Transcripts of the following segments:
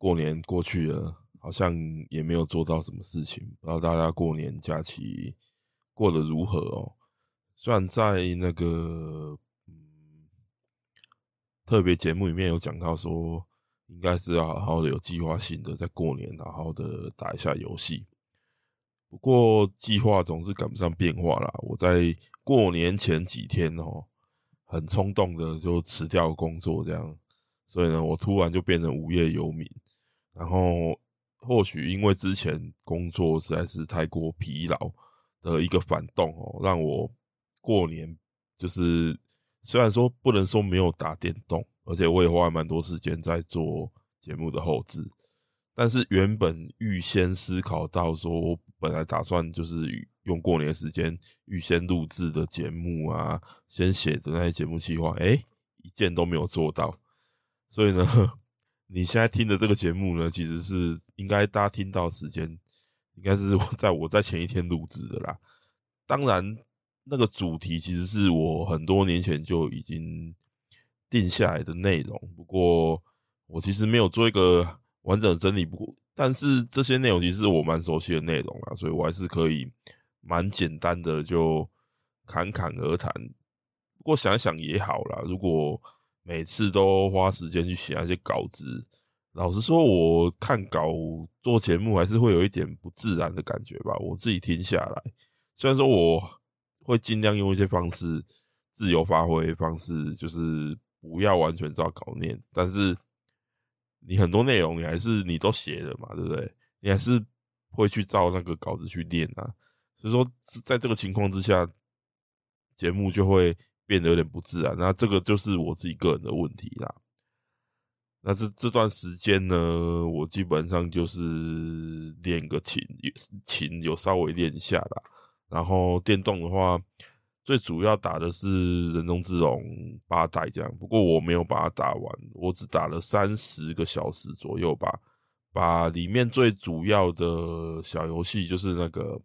过年过去了，好像也没有做到什么事情。不知道大家过年假期过得如何哦？虽然在那个嗯特别节目里面有讲到说，应该是要好好的有计划性的在过年好好的打一下游戏。不过计划总是赶不上变化啦。我在过年前几天哦，很冲动的就辞掉工作，这样，所以呢，我突然就变成无业游民。然后，或许因为之前工作实在是太过疲劳的一个反动哦，让我过年就是虽然说不能说没有打电动，而且我也花了蛮多时间在做节目的后置，但是原本预先思考到说，我本来打算就是用过年时间预先录制的节目啊，先写的那些节目计划，诶，一件都没有做到，所以呢。你现在听的这个节目呢，其实是应该大家听到时间，应该是在我在前一天录制的啦。当然，那个主题其实是我很多年前就已经定下来的内容，不过我其实没有做一个完整的整理。不过，但是这些内容其实是我蛮熟悉的内容啦，所以我还是可以蛮简单的就侃侃而谈。不过想想也好啦，如果每次都花时间去写那些稿子，老实说，我看稿做节目还是会有一点不自然的感觉吧。我自己听下来，虽然说我会尽量用一些方式自由发挥方式，就是不要完全照稿念，但是你很多内容你还是你都写了嘛，对不对？你还是会去照那个稿子去念啊。所以说，在这个情况之下，节目就会。变得有点不自然，那这个就是我自己个人的问题啦。那这这段时间呢，我基本上就是练个琴，琴有稍微练一下啦。然后电动的话，最主要打的是人中之龙八代这样。不过我没有把它打完，我只打了三十个小时左右吧。把里面最主要的小游戏，就是那个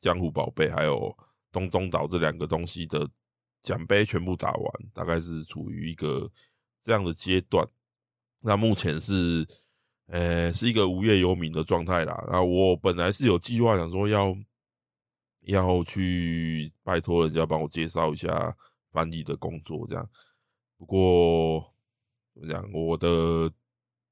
江湖宝贝还有东中岛这两个东西的。奖杯全部打完，大概是处于一个这样的阶段。那目前是，呃、是一个无业游民的状态啦。那我本来是有计划想说要要去拜托人家帮我介绍一下翻译的工作，这样。不过怎么讲，我的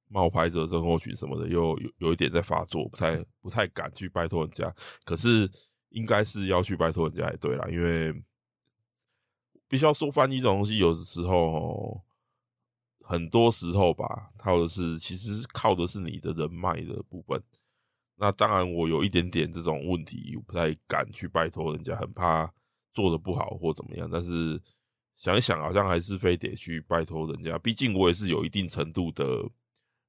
冒牌者症候群什么的又有有一点在发作，不太不太敢去拜托人家。可是应该是要去拜托人家也对啦，因为。必须要说翻译这种东西，有的时候，很多时候吧，靠的是其实靠的是你的人脉的部分。那当然，我有一点点这种问题，我不太敢去拜托人家，很怕做得不好或怎么样。但是想一想，好像还是非得去拜托人家，毕竟我也是有一定程度的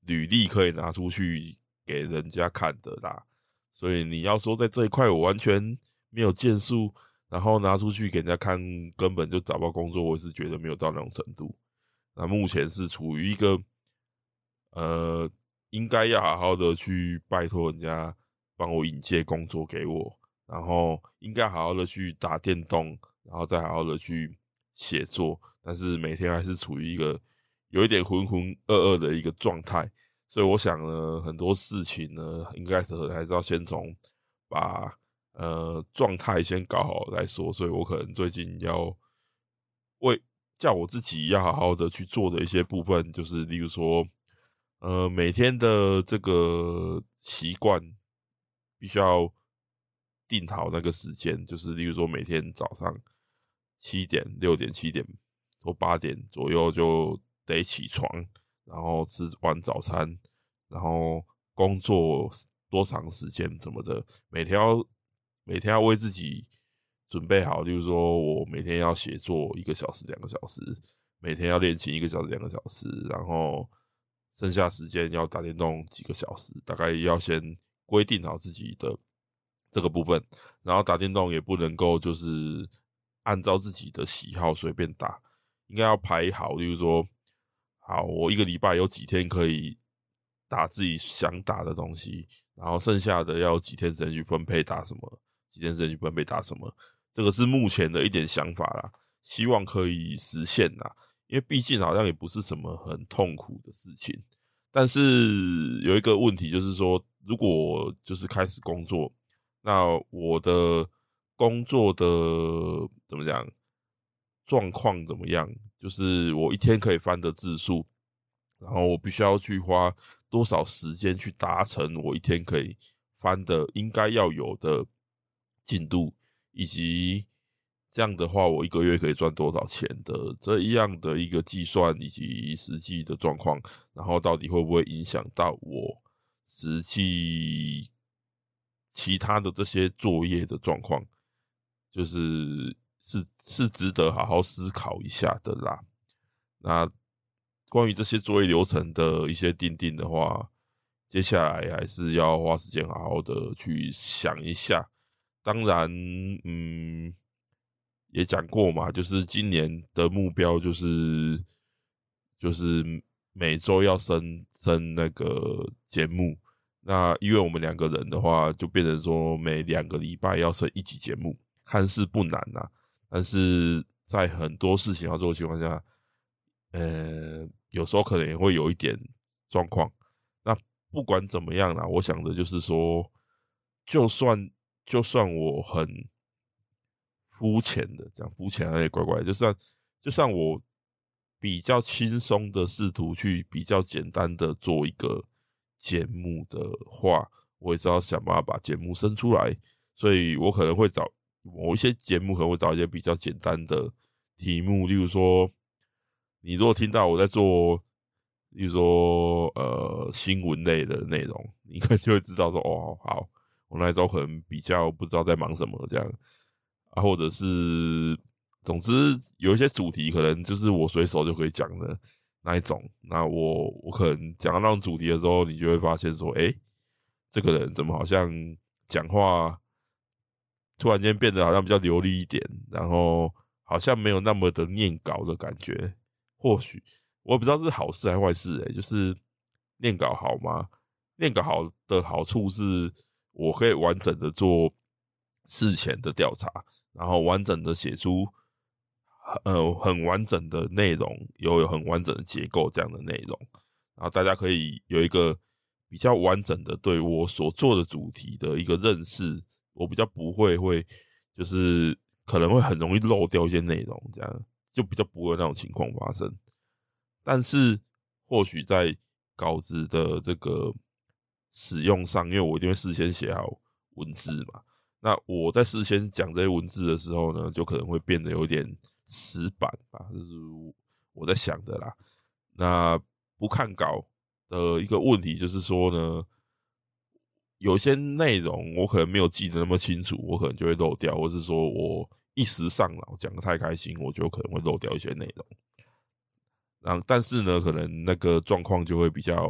履历可以拿出去给人家看的啦。所以你要说在这一块我完全没有建树。然后拿出去给人家看，根本就找不到工作。我是觉得没有到那种程度。那目前是处于一个，呃，应该要好好的去拜托人家帮我引荐工作给我，然后应该好好的去打电动，然后再好好的去写作。但是每天还是处于一个有一点浑浑噩噩的一个状态。所以我想呢，很多事情呢，应该是还是要先从把。呃，状态先搞好再说，所以我可能最近要为叫我自己要好好的去做的一些部分，就是例如说，呃，每天的这个习惯必须要定好那个时间，就是例如说每天早上七点、六点、七点或八点左右就得起床，然后吃完早餐，然后工作多长时间什么的，每天要。每天要为自己准备好，例如说我每天要写作一个小时、两个小时，每天要练琴一个小时、两个小时，然后剩下时间要打电动几个小时，大概要先规定好自己的这个部分，然后打电动也不能够就是按照自己的喜好随便打，应该要排好，例如说，好，我一个礼拜有几天可以打自己想打的东西，然后剩下的要几天时间去分配打什么，几天时间去分配打什么，这个是目前的一点想法啦，希望可以实现啦。因为毕竟好像也不是什么很痛苦的事情，但是有一个问题就是说，如果就是开始工作，那我的工作的怎么讲状况怎么样？就是我一天可以翻的字数，然后我必须要去花多少时间去达成我一天可以翻的应该要有的进度，以及。这样的话，我一个月可以赚多少钱的这样的一个计算以及实际的状况，然后到底会不会影响到我实际其他的这些作业的状况，就是是是值得好好思考一下的啦。那关于这些作业流程的一些定定的话，接下来还是要花时间好好的去想一下。当然，嗯。也讲过嘛，就是今年的目标就是就是每周要升升那个节目。那因为我们两个人的话，就变成说每两个礼拜要升一集节目，看似不难呐，但是在很多事情要做的情况下，呃，有时候可能也会有一点状况。那不管怎么样啦，我想的就是说，就算就算我很。肤浅的，这样肤浅而且怪怪，就算就算我比较轻松的试图去比较简单的做一个节目的话，我也是要想办法把节目生出来，所以我可能会找某一些节目，可能会找一些比较简单的题目，例如说，你如果听到我在做，例如说呃新闻类的内容，你可能就会知道说，哦，好，我那周可能比较不知道在忙什么这样。啊，或者是，总之有一些主题可能就是我随手就可以讲的那一种。那我我可能讲到那种主题的时候，你就会发现说，哎、这个人怎么好像讲话突然间变得好像比较流利一点，然后好像没有那么的念稿的感觉。或许我也不知道是好事还是坏事、欸，诶就是念稿好吗？念稿好的好处是我可以完整的做事前的调查。然后完整的写出，呃，很完整的内容，有有很完整的结构这样的内容，然后大家可以有一个比较完整的对我所做的主题的一个认识，我比较不会会就是可能会很容易漏掉一些内容，这样就比较不会有那种情况发生。但是或许在稿子的这个使用上，因为我一定会事先写好文字嘛。那我在事先讲这些文字的时候呢，就可能会变得有点死板吧，就是我在想的啦。那不看稿的一个问题就是说呢，有些内容我可能没有记得那么清楚，我可能就会漏掉，或是说我一时上脑讲得太开心，我就可能会漏掉一些内容。然后，但是呢，可能那个状况就会比较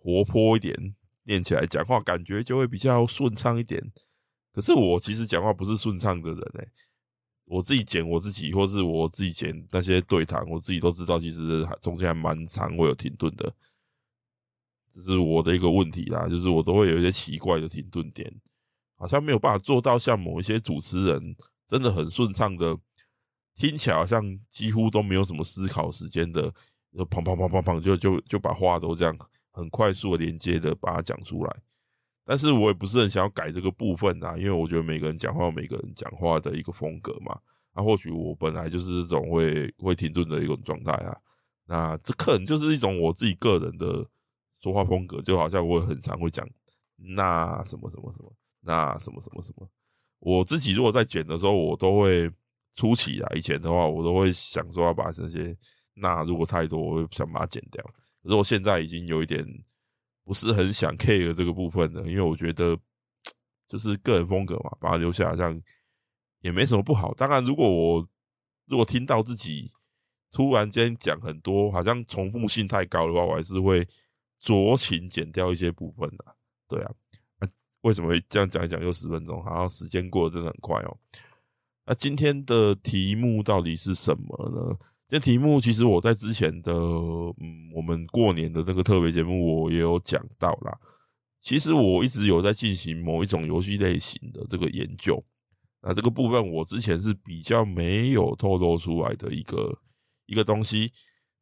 活泼一点，念起来讲话感觉就会比较顺畅一点。可是我其实讲话不是顺畅的人诶、我自己剪我自己，或是我自己剪那些对谈，我自己都知道，其实中间还蛮长，会有停顿的，这是我的一个问题啦，就是我都会有一些奇怪的停顿点，好像没有办法做到像某一些主持人真的很顺畅的，听起来好像几乎都没有什么思考时间的，就砰砰砰砰砰就就就把话都这样很快速的连接的把它讲出来。但是我也不是很想要改这个部分啊，因为我觉得每个人讲话有每个人讲话的一个风格嘛。那、啊、或许我本来就是这种会会停顿的一种状态啊。那这可能就是一种我自己个人的说话风格，就好像我很常会讲那什么什么什么，那什么什么什么。我自己如果在剪的时候，我都会初期啊，以前的话，我都会想说要把这些那如果太多，我会想把它剪掉。可是我现在已经有一点。不是很想 care 这个部分的，因为我觉得 就是个人风格嘛，把它留下来，这样也没什么不好。当然，如果我如果听到自己突然间讲很多，好像重复性太高的话，我还是会酌情剪掉一些部分的。对啊，啊，为什么会这样讲一讲又十分钟？好像时间过得真的很快哦。那今天的题目到底是什么呢？这题目其实我在之前的嗯，我们过年的那个特别节目我也有讲到啦。其实我一直有在进行某一种游戏类型的这个研究，那这个部分我之前是比较没有透露出来的一个一个东西，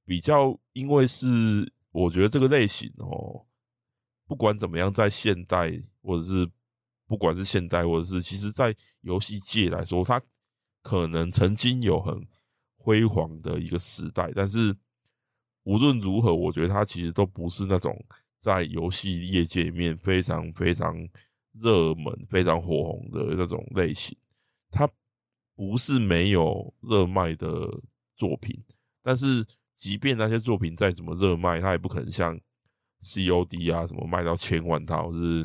比较因为是我觉得这个类型哦，不管怎么样，在现代或者是不管是现代或者是其实在游戏界来说，它可能曾经有很辉煌的一个时代，但是无论如何，我觉得它其实都不是那种。在游戏业界面非常非常热门、非常火红的那种类型，它不是没有热卖的作品，但是即便那些作品再怎么热卖，它也不可能像 COD 啊什么卖到千万套，是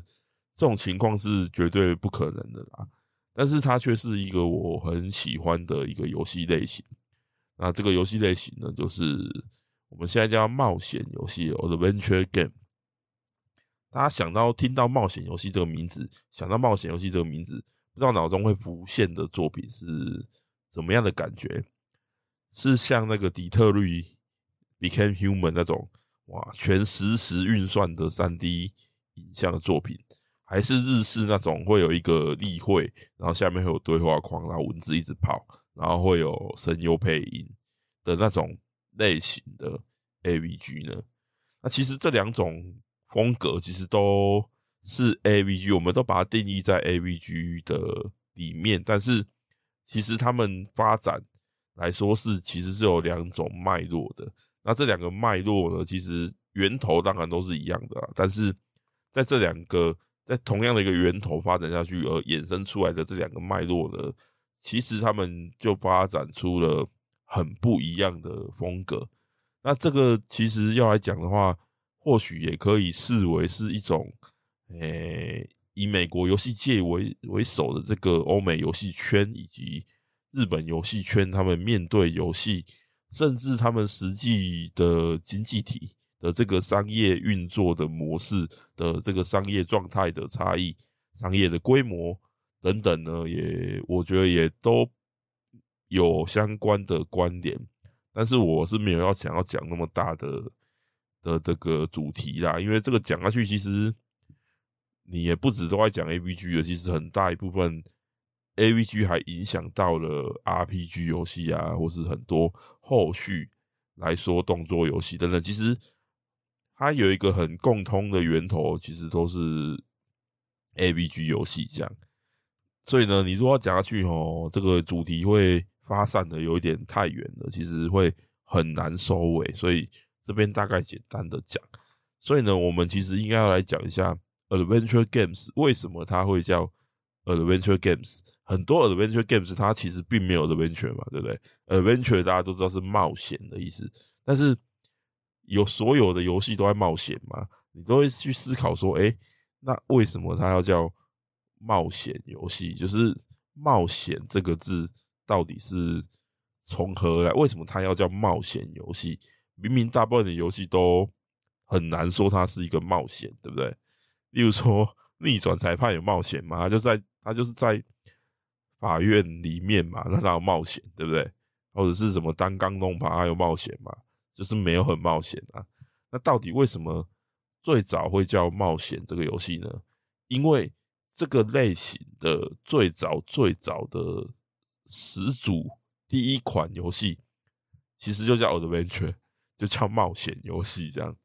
这种情况是绝对不可能的啦。但是它却是一个我很喜欢的一个游戏类型。那这个游戏类型呢，就是我们现在叫冒险游戏 （Adventure Game）。大家想到听到冒险游戏这个名字，想到冒险游戏这个名字，不知道脑中会浮现的作品是怎么样的感觉？是像那个底特律 Became Human 那种哇，全实时运算的三 D 影像的作品，还是日式那种会有一个例会，然后下面会有对话框，然后文字一直跑，然后会有声优配音的那种类型的 AVG 呢？那其实这两种。风格其实都是 AVG，我们都把它定义在 AVG 的里面，但是其实他们发展来说是其实是有两种脉络的。那这两个脉络呢，其实源头当然都是一样的啦，但是在这两个在同样的一个源头发展下去而衍生出来的这两个脉络呢，其实他们就发展出了很不一样的风格。那这个其实要来讲的话，或许也可以视为是一种，诶、以美国游戏界为为首的这个欧美游戏圈以及日本游戏圈，他们面对游戏，甚至他们实际的经济体的这个商业运作的模式的这个商业状态的差异、商业的规模等等呢，也我觉得也都有相关的观点，但是我是没有要想要讲那么大的。的这个主题啦，因为这个讲下去，其实你也不止都在讲 AVG 了，其实很大一部分 AVG 还影响到了 RPG 游戏啊，或是很多后续来说动作游戏等等。其实它有一个很共通的源头，其实都是 AVG 游戏这样。所以呢，你如果要讲下去哦，这个主题会发散的有一点太远了，其实会很难收尾，所以。这边大概简单的讲，所以呢，我们其实应该要来讲一下 Adventure Games 为什么它会叫 Adventure Games。很多 Adventure Games 它其实并没有 Adventure 嘛，对不对？Adventure 大家都知道是冒险的意思，但是有所有的游戏都在冒险嘛，你都会去思考说，诶，那为什么它要叫冒险游戏？就是冒险这个字到底是从何而来？为什么它要叫冒险游戏？明明大部分的游戏都很难说它是一个冒险，对不对？例如说逆转裁判有冒险吗？就在他就是在法院里面嘛，那他有冒险，对不对？或者是什么单杠弄爬他有冒险嘛？就是没有很冒险啊。那到底为什么最早会叫冒险这个游戏呢？因为这个类型的最早最早的始祖第一款游戏，其实就叫 Adventure。就叫冒险游戏这样，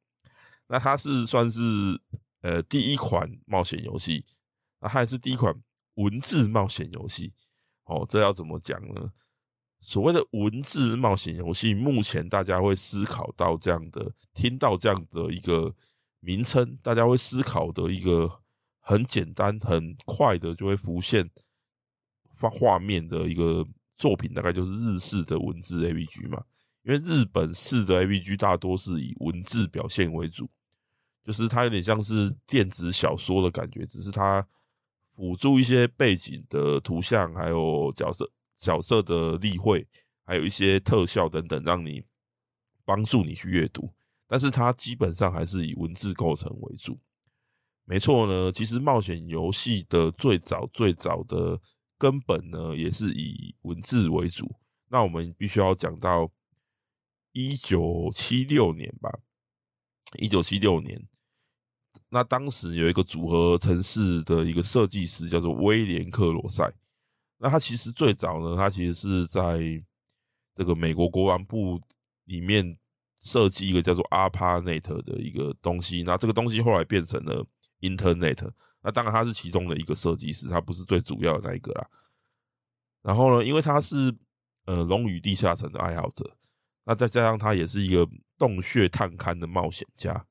那它是算是呃第一款冒险游戏，那它还是第一款文字冒险游戏。哦，这要怎么讲呢？所谓的文字冒险游戏，目前大家会思考到这样的，听到这样的一个名称，大家会思考的一个很简单、很快的就会浮现画画面的一个作品，大概就是日式的文字 AVG 嘛。因为日本式的 AVG 大多是以文字表现为主，就是它有点像是电子小说的感觉，只是它辅助一些背景的图像，还有角色角色的例会，还有一些特效等等，让你帮助你去阅读，但是它基本上还是以文字构成为主。没错呢，其实冒险游戏的最早最早的根本呢，也是以文字为主。那我们必须要讲到一九七六年吧，一九七六年。那当时有一个组合城市的一个设计师叫做威廉·克罗塞。那他其实最早呢，他其实是在这个美国国防部里面设计一个叫做阿帕内特的一个东西。那这个东西后来变成了 Internet。那当然他是其中的一个设计师，他不是最主要的那一个啦。然后呢，因为他是呃《龙与地下城》的爱好者，那再加上他也是一个洞穴探勘的冒险家。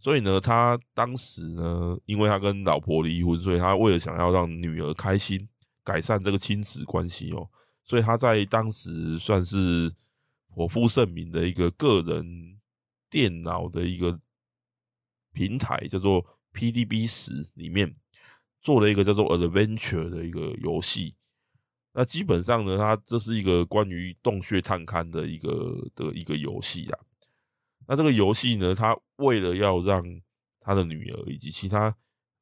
所以呢，他当时呢，因为他跟老婆离婚，所以他为了想要让女儿开心，改善这个亲子关系哦，所以他在当时算是颇负盛名的一个个人电脑的一个平台，叫做 PDB 十里面做了一个叫做 Adventure 的一个游戏。那基本上呢，它这是一个关于洞穴探勘的一个的一个游戏啊。那这个游戏呢，它为了要让他的女儿以及其他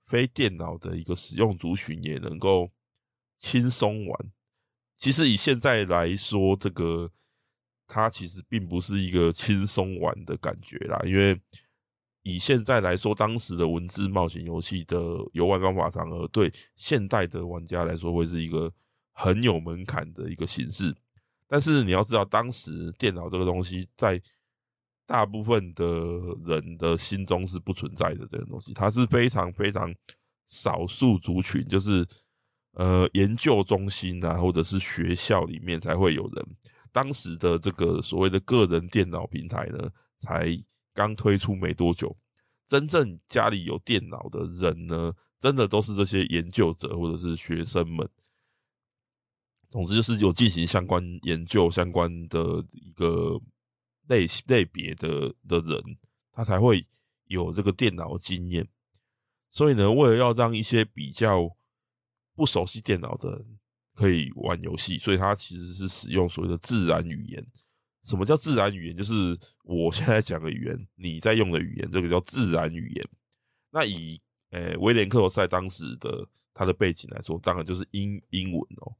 非电脑的一个使用族群也能够轻松玩，其实以现在来说，这个它其实并不是一个轻松玩的感觉啦。因为以现在来说，当时的文字冒险游戏的游玩方法上，而对现代的玩家来说，会是一个很有门槛的一个形式。但是你要知道，当时电脑这个东西在大部分的人的心中是不存在的这个东西，它是非常非常少数族群，就是呃研究中心啊，或者是学校里面才会有人。当时的这个所谓的个人电脑平台呢，才刚推出没多久，真正家里有电脑的人呢，真的都是这些研究者或者是学生们。总之就是有进行相关研究相关的一个。类类别的的人，他才会有这个电脑经验。所以呢，为了要让一些比较不熟悉电脑的人可以玩游戏，所以他其实是使用所谓的自然语言。什么叫自然语言？就是我现在讲的语言，你在用的语言，这个叫自然语言。那以诶、威廉克罗塞当时的他的背景来说，当然就是英英文哦。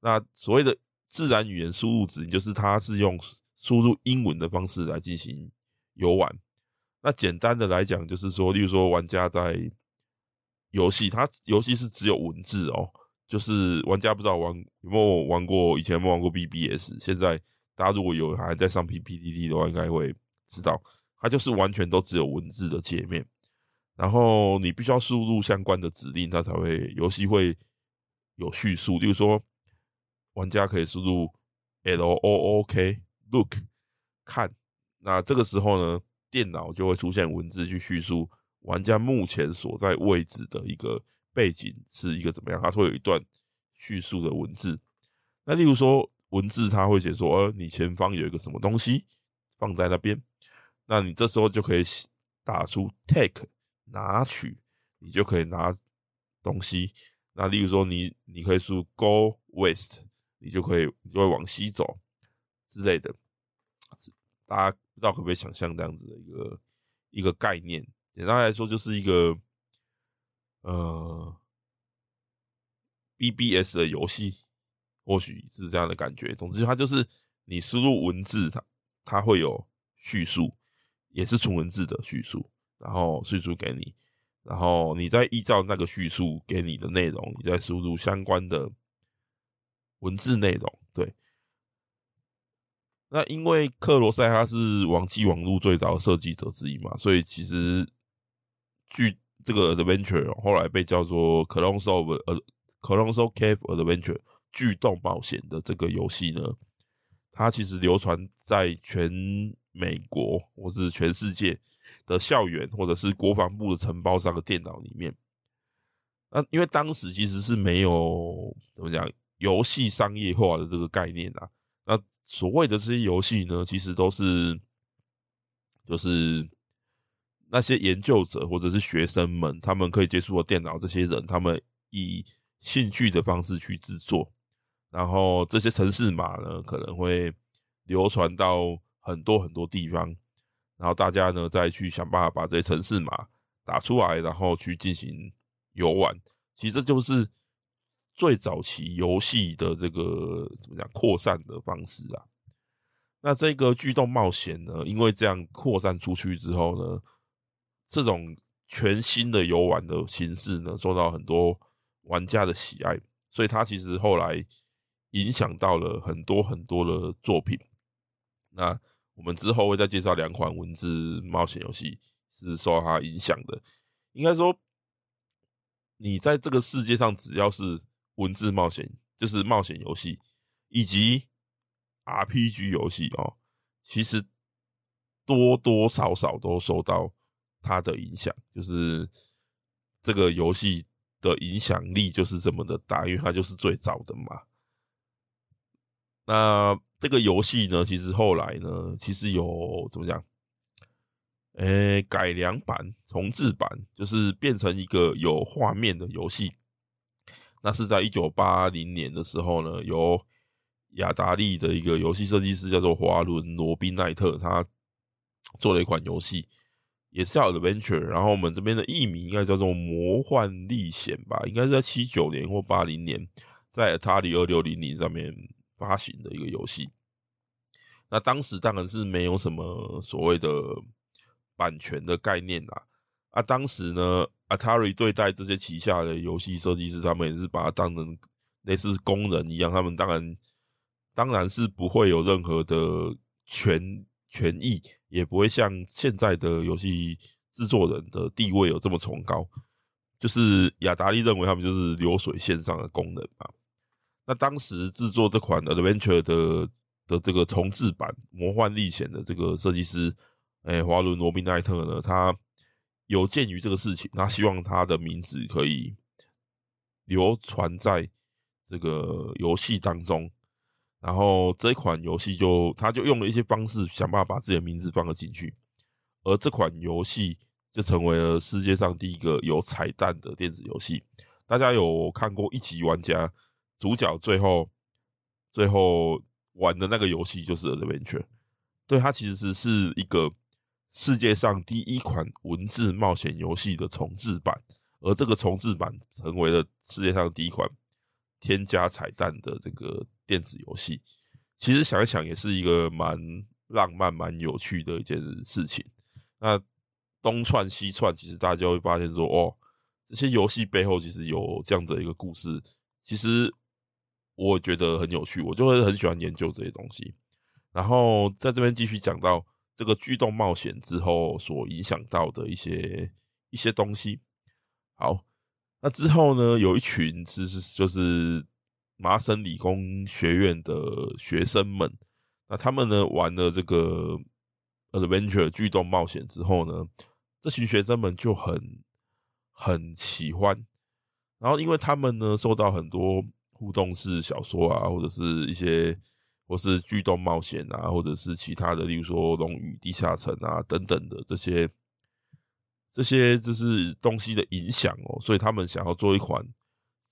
那所谓的自然语言输入指令，就是他是用。输入英文的方式来进行游玩。那简单的来讲，就是说，例如说，玩家在游戏，它游戏是只有文字哦。就是玩家不知道玩有没有玩过，以前有没有玩过 BBS。现在大家如果有还在上 PPTT 的话，应该会知道，它就是完全都只有文字的界面。然后你必须要输入相关的指令，它才会游戏会有叙述。例如说，玩家可以输入 LOOK。Look，看，那这个时候呢，电脑就会出现文字去叙述玩家目前所在位置的一个背景是一个怎么样，它会有一段叙述的文字。那例如说，文字它会写说，呃，你前方有一个什么东西放在那边，那你这时候就可以打出 take 拿取，你就可以拿东西。那例如说你，你可以输 go west，你就可以就会往西走之类的。大家不知道可不可以想象这样子的一个一个概念？简单来说，就是一个呃 BBS 的游戏，或许是这样的感觉。总之，它就是你输入文字，它它会有叙述，也是纯文字的叙述，然后叙述给你，然后你再依照那个叙述给你的内容，你再输入相关的文字内容，对。那因为克罗塞他是网际网路最早的设计者之一嘛，所以其实据这个 Adventure 后来被叫做 Colossal 呃 Colossal Cave Adventure 巨洞冒险的这个游戏呢，它其实流传在全美国或是全世界的校园或者是国防部的承包商的电脑里面。那因为当时其实是没有怎么讲游戏商业化的这个概念啊。那所谓的这些游戏呢，其实都是就是那些研究者或者是学生们，他们可以接触的电脑，这些人他们以兴趣的方式去制作，然后这些城市码呢，可能会流传到很多很多地方，然后大家呢再去想办法把这些城市码打出来，然后去进行游玩。其实这就是最早期游戏的这个怎么讲扩散的方式啊。那这个巨动冒险呢，因为这样扩散出去之后呢，这种全新的游玩的形式呢，受到很多玩家的喜爱，所以它其实后来影响到了很多很多的作品。那我们之后会再介绍两款文字冒险游戏是受它影响的。应该说，你在这个世界上只要是文字冒险，就是冒险游戏，以及 RPG 游戏哦，其实多多少少都受到它的影响，就是这个游戏的影响力就是这么的大，因为它就是最早的嘛。那这个游戏呢，其实后来呢，其实有怎么讲？诶，改良版、重制版，就是变成一个有画面的游戏。那是在一九八零年的时候呢，由雅达利的一个游戏设计师叫做华伦·罗宾奈特，他做了一款游戏，也是叫 Adventure。然后我们这边的译名应该叫做《魔幻历险》吧，应该是在七九年或八零年，在 Atari 二六零零上面发行的一个游戏。那当时当然是没有什么所谓的版权的概念啦。啊，当时呢，Atari 对待这些旗下的游戏设计师，他们也是把它当成类似工人一样，他们当然。当然是不会有任何的权权益，也不会像现在的游戏制作人的地位有这么崇高。就是雅达利认为他们就是流水线上的工人嘛。那当时制作这款 Adventure 的的这个重制版《魔幻历险》的这个设计师，哎，华伦罗宾奈特呢，他有鉴于这个事情，他希望他的名字可以流传在这个游戏当中。然后这款游戏就，他就用了一些方式想办法把自己的名字放了进去，而这款游戏就成为了世界上第一个有彩蛋的电子游戏。大家有看过一级玩家主角最后最后玩的那个游戏就是 Adventure，对，它其实是一个世界上第一款文字冒险游戏的重制版，而这个重制版成为了世界上第一款添加彩蛋的这个。电子游戏其实想一想也是一个蛮浪漫、蛮有趣的一件事情。那东串西串，其实大家会发现说，哦，这些游戏背后其实有这样的一个故事。其实我觉得很有趣，我就会很喜欢研究这些东西。然后在这边继续讲到这个巨动冒险之后所影响到的一些一些东西。好，那之后呢，有一群其实就是。麻省理工学院的学生们，那他们呢玩了这个 Adventure 巨动冒险之后呢，这群学生们就很很喜欢。然后因为他们呢受到很多互动式小说啊，或者是一些或是巨动冒险啊，或者是其他的，例如说《龙与地下城》啊等等的这些这些就是东西的影响哦，所以他们想要做一款。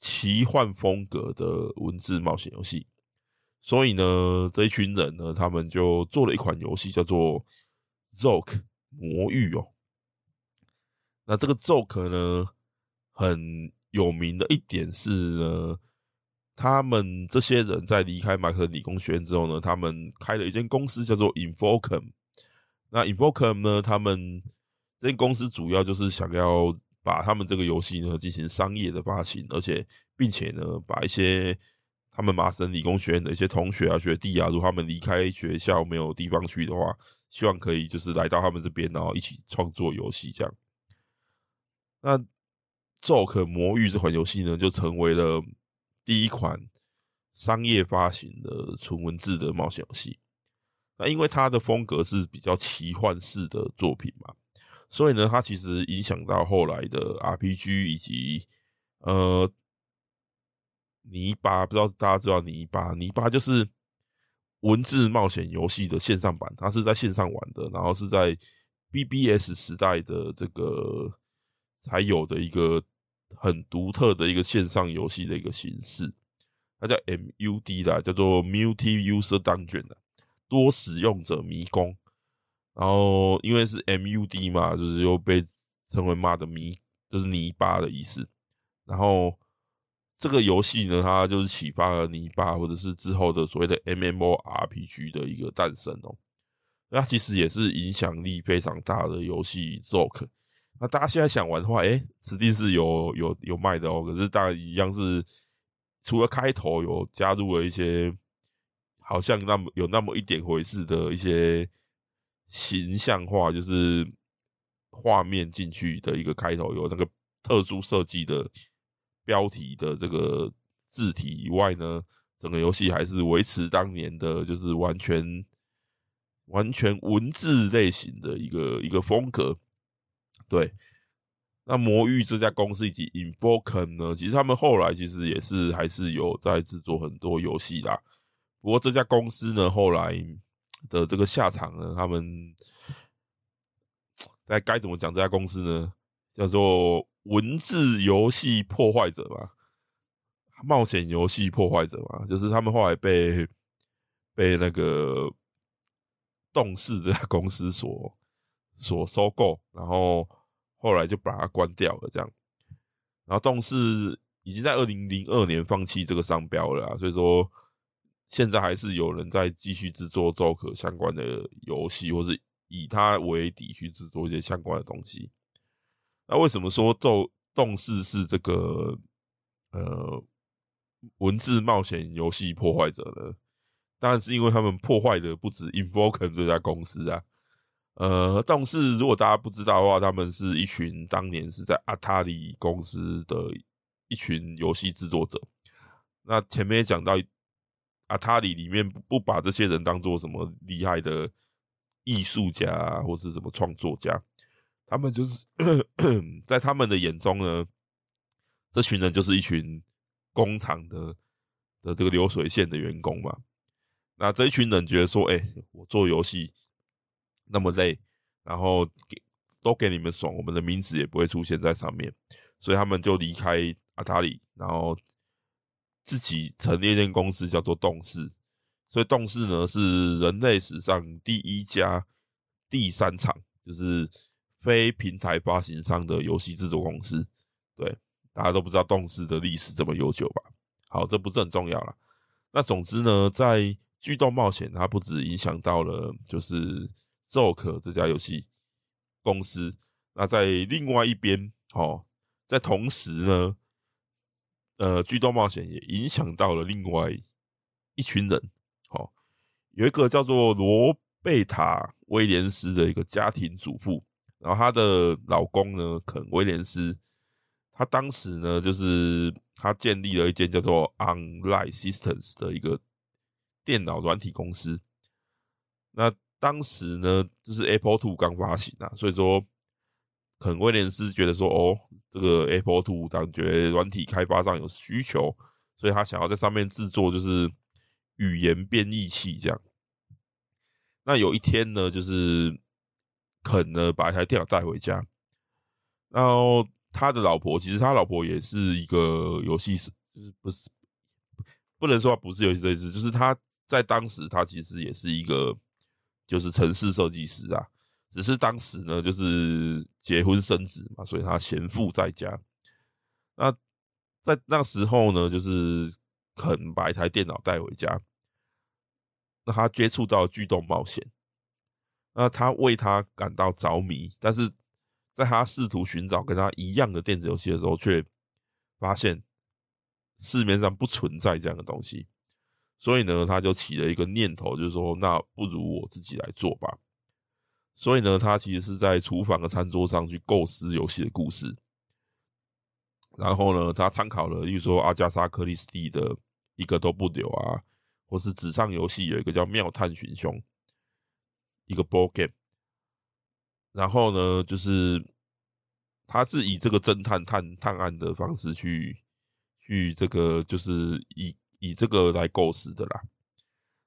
奇幻风格的文字冒险游戏，所以呢，这一群人呢，他们就做了一款游戏，叫做《Zoke 魔域》哦。那这个 Zoke 呢，很有名的一点是呢，他们这些人在离开麻省理工学院之后呢，他们开了一间公司，叫做 Infocom。那 Infocom 呢，他们这间公司主要就是想要。把他们这个游戏呢进行商业的发行，而且并且呢，把一些他们麻省理工学院的一些同学啊、学弟啊，如果他们离开学校没有地方去的话，希望可以就是来到他们这边，然后一起创作游戏这样。那《Zoke 魔域》这款游戏呢，就成为了第一款商业发行的纯文字的冒险游戏。那因为它的风格是比较奇幻式的作品嘛。所以呢，它其实影响到后来的 RPG 以及呃泥巴，不知道大家知道泥巴？泥巴就是文字冒险游戏的线上版，它是在线上玩的，然后是在 BBS 时代的这个才有的一个很独特的一个线上游戏的一个形式，它叫 MUD 啦，叫做 Multi User Dungeon 啦。多使用者迷宫。然后因为是 MUD 嘛，就是又被称为妈的迷，就是泥巴的意思。然后这个游戏呢，它就是启发了泥巴，或者是之后的所谓的 MMORPG 的一个诞生哦。那其实也是影响力非常大的游戏 Z O K。那大家现在想玩的话，诶，Steam 是有有有卖的哦。可是当然一样是，除了开头有加入了一些，好像那么有那么一点回事的一些形象化，就是画面进去的一个开头有那个特殊设计的标题的这个字体以外呢，整个游戏还是维持当年的，就是完全。完全文字类型的一个一个风格，对。那魔域这家公司以及 Invoken 呢，其实他们后来其实也是还是有在制作很多游戏啦。不过这家公司呢，后来的这个下场呢，他们该该怎么讲？这家公司呢，叫做文字游戏破坏者吧，冒险游戏破坏者吧，就是他们后来被被那个。动视这家公司所所收购，然后后来就把它关掉了，这样。然后动视已经在二零零二年放弃这个商标了，所以说现在还是有人在继续制作 ZOC 相关的游戏，或是以它为底去制作一些相关的东西。那为什么说动动视是这个呃文字冒险游戏破坏者呢？当然是因为他们破坏的不止 Invoken 这家公司啊，呃，动视如果大家不知道的话，他们是一群当年是在阿塔里公司的一群游戏制作者。那前面也讲到阿塔里里面不把这些人当做什么厉害的艺术家，或是什么创作家，他们就是 在他们的眼中呢，这群人就是一群工厂的的这个流水线的员工嘛。那这一群人觉得说，哎、我做游戏那么累，然后给都给你们爽，我们的名字也不会出现在上面，所以他们就离开阿塔里，然后自己成立一间公司，叫做动视。所以动视呢是人类史上第一家第三场，就是非平台发行商的游戏制作公司。对，大家都不知道动视的历史这么悠久吧？好，这不是很重要了。那总之呢，在巨动冒险，它不止影响到了就是 ZOC 这家游戏公司，那在另外一边，哦，在同时呢，呃，巨动冒险也影响到了另外一群人，哦，有一个叫做罗贝塔威廉斯的一个家庭主妇，然后她的老公呢，肯威廉斯，他当时呢，就是他建立了一间叫做 Online Systems 的一个。电脑软体公司，那当时呢，就是 Apple Two 刚发行啊，所以说，肯威廉斯觉得说，哦，这个 Apple Two 感觉软体开发上有需求，所以他想要在上面制作就是语言编译器这样。那有一天呢，就是肯呢把一台电脑带回家，然后他的老婆，其实他老婆也是一个游戏是，就是不是不能说不是游戏设计师，就是他。在当时，他其实也是一个就是城市设计师啊，只是当时呢，就是结婚生子嘛，所以他闲赋在家。那在那时候呢，就是肯把一台电脑带回家，那他接触到巨动冒险，那他为他感到着迷，但是在他试图寻找跟他一样的电子游戏的时候，却发现市面上不存在这样的东西。所以呢，他就起了一个念头，就是说，那不如我自己来做吧。所以呢，他其实是在厨房的餐桌上去构思游戏的故事。然后呢，他参考了，例如说阿加莎·克里斯蒂的《一个都不留》啊，或是纸上游戏有一个叫《妙探寻凶》，一个 board game。然后呢，就是他是以这个侦探探探案的方式去去这个，就是以。以这个来构思的啦，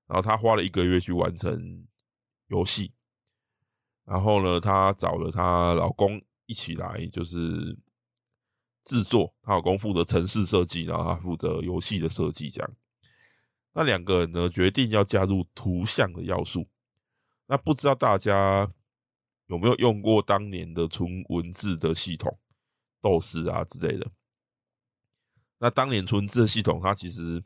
然后他花了一个月去完成游戏，然后呢，他找了她老公一起来，就是制作。她老公负责城市设计，然后他负责游戏的设计，这样。那两个人呢，决定要加入图像的要素。那不知道大家有没有用过当年的纯文字的系统斗士啊之类的？那当年纯字的系统，它其实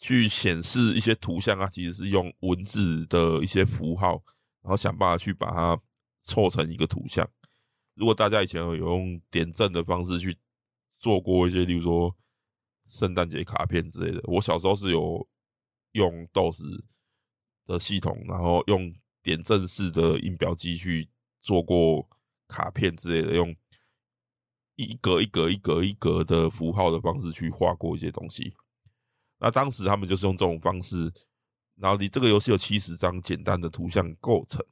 去显示一些图像啊，其实是用文字的一些符号，然后想办法去把它凑成一个图像。如果大家以前有用点阵的方式去做过一些，例如说圣诞节卡片之类的，我小时候是有用 DOS 的系统，然后用点阵式的印表机去做过卡片之类的，用一格一格一格一格的符号的方式去画过一些东西。那当时他们就是用这种方式，然后你这个游戏有七十张简单的图像构成。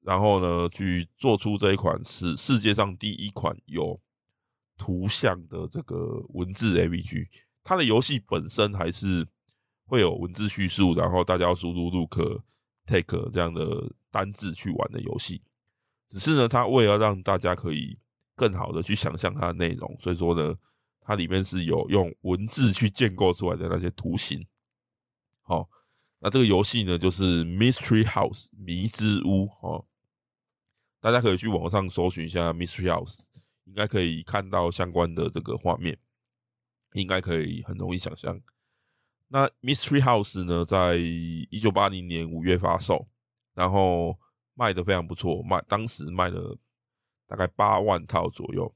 然后呢，去做出这一款是世界上第一款有图像的这个文字 AVG。它的游戏本身还是会有文字叙述，然后大家要输入 look、take 这样的单字去玩的游戏。只是呢，它为了让大家可以更好的去想象它的内容，所以说呢，它里面是有用文字去建构出来的那些图形。好，那这个游戏呢，就是 Mystery House 迷之屋哦。大家可以去网上搜寻一下 Mystery House，应该可以看到相关的这个画面，应该可以很容易想象。那 Mystery House 呢，在一九八零年五月发售，然后卖的非常不错，卖当时卖了大概八万套左右。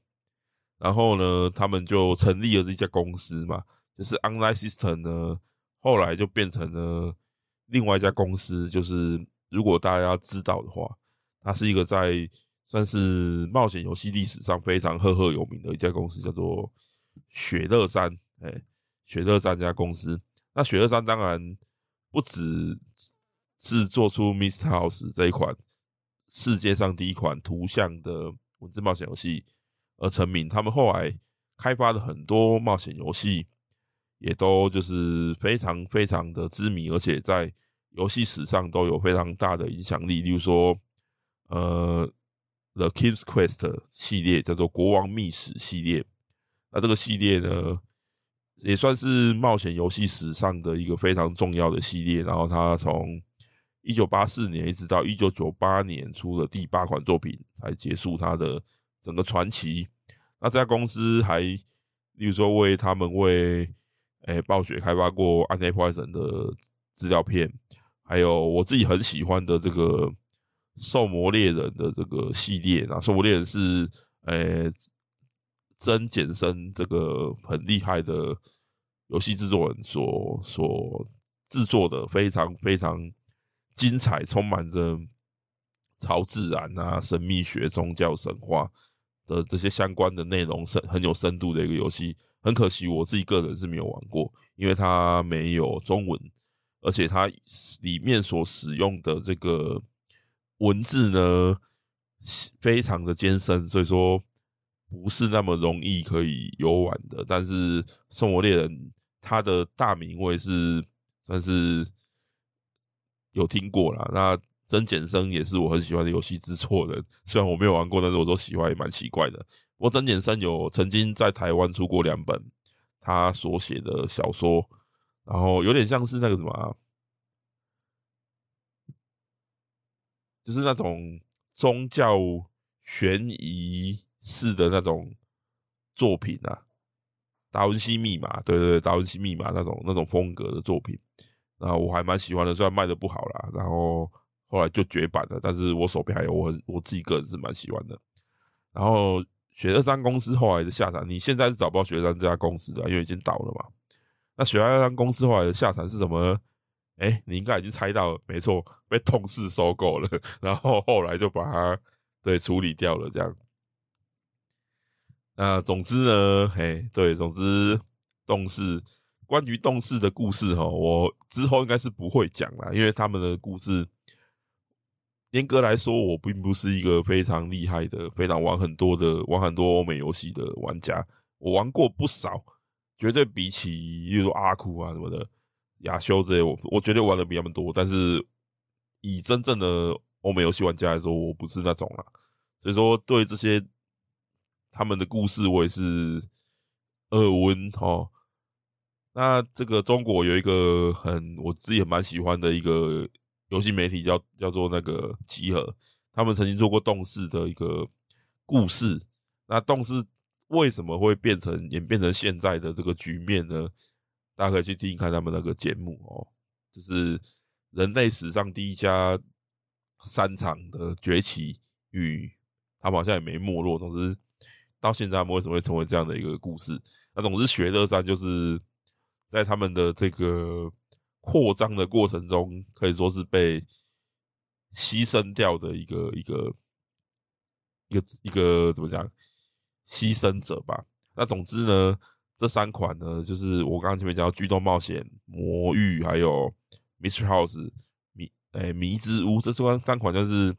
然后呢，他们就成立了这家公司嘛，就是 Online System 呢，后来就变成了另外一家公司。就是如果大家知道的话。它是一个在算是冒险游戏历史上非常赫赫有名的一家公司，叫做雪乐山。哎，雪乐山这家公司，那雪乐山当然不只是做出《Mister House》这一款世界上第一款图像的文字冒险游戏而成名，他们后来开发的很多冒险游戏也都就是非常非常的知名，而且在游戏史上都有非常大的影响力，例如说。呃，《The King's Quest》系列叫做《国王秘史》系列，那这个系列呢，也算是冒险游戏史上的一个非常重要的系列。然后，它从一九八四年一直到一九九八年出了第八款作品，才结束它的整个传奇。那这家公司还，例如说为他们为诶暴雪开发过《暗黑破坏神》的资料片，还有我自己很喜欢的这个。兽魔猎人的这个系列，啊，兽魔猎人是，诶，真简生这个很厉害的游戏制作人所所制作的，非常非常精彩，充满着超自然啊、神秘学、宗教、神话的这些相关的内容，深很有深度的一个游戏。很可惜，我自己个人是没有玩过，因为它没有中文，而且它里面所使用的这个。文字呢，非常的艰深，所以说不是那么容易可以游玩的。但是《兽魔猎人》它的大名我也是算是有听过啦。那真简生也是我很喜欢的游戏制作人，虽然我没有玩过，但是我都喜欢，也蛮奇怪的。不过真简生有曾经在台湾出过两本他所写的小说，然后有点像是那个什么。就是那种宗教悬疑式的那种作品啊，达文西密码，对对对，达文西密码那种那种风格的作品，然后我还蛮喜欢的，虽然卖的不好啦，然后后来就绝版了，但是我手边还有，我我自己个人是蛮喜欢的。然后雪乐山公司后来的下场，你现在是找不到雪乐山这家公司的，因为已经倒了嘛。那雪乐山公司后来的下场是什么呢？哎、你应该已经猜到了，没错，被痛视收购了，然后后来就把它对处理掉了，这样。那总之呢，嘿，对，总之动视关于动视的故事哈，我之后应该是不会讲了，因为他们的故事严格来说，我并不是一个非常厉害的、非常玩很多的、玩很多欧美游戏的玩家，我玩过不少，绝对比起例如阿库啊什么的。亚修这些，我我绝对玩的比他们多，但是以真正的欧美游戏玩家来说，我不是那种啦。所以说，对这些他们的故事，我也是耳闻齁。那这个中国有一个很我自己也蛮喜欢的一个游戏媒体叫叫做那个集合，他们曾经做过动视的一个故事。那动视为什么会变成演变成现在的这个局面呢？大家可以去听听看他们那个节目哦，就是人类史上第一家商场的崛起与他们好像也没没落，总之到现在他们为什么会成为这样的一个故事？那总之学乐山就是在他们的这个扩张的过程中，可以说是被牺牲掉的一个一个一个一个怎么讲？牺牲者吧。那总之呢，这三款呢，就是我刚刚前面讲到《巨动冒险》、《魔域》还有《Mr. House》迷诶迷之屋，这三三款就是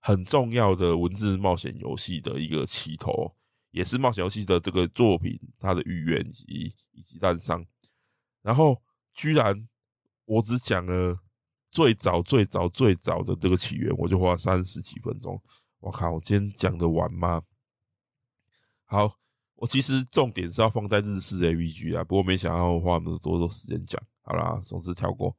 很重要的文字冒险游戏的一个起头，也是冒险游戏的这个作品它的预言以及以及诞生。然后居然我只讲了最早最早最早的这个起源，我就花三十几分钟。我靠，我今天讲得完吗？好，我其实重点是要放在日式 AVG 啊，不过没想到花那么多多时间讲。好啦，总之跳过。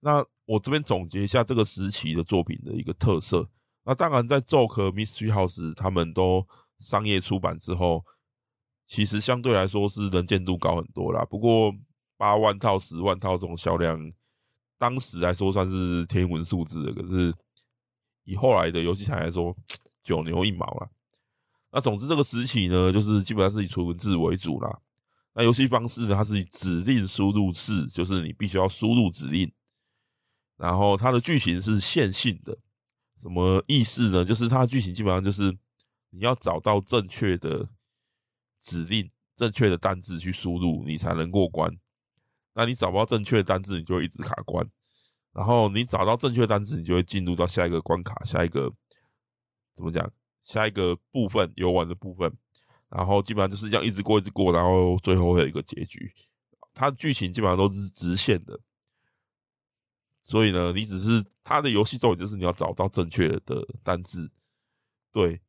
那我这边总结一下这个时期的作品的一个特色。那当然，在 ZOG 和 Mystery House 他们都商业出版之后，其实相对来说是能见度高很多啦。不过八万套、十万套这种销量，当时来说算是天文数字的，可是以后来的游戏厂来说，九牛一毛啦。那总之，这个时期呢，就是基本上是以纯文字为主啦。那游戏方式呢，它是以指令输入式，就是你必须要输入指令。然后它的剧情是线性的，什么意思呢？就是它的剧情基本上就是你要找到正确的指令、正确的单字去输入，你才能过关。那你找不到正确的单字，你就会一直卡关。然后你找到正确的单字，你就会进入到下一个关卡，下一个怎么讲？下一个部分游玩的部分，然后基本上就是这样一直过一直过，然后最后会有一个结局。它的剧情基本上都是直线的，所以呢，你只是它的游戏重点就是你要找到正确的单字。对，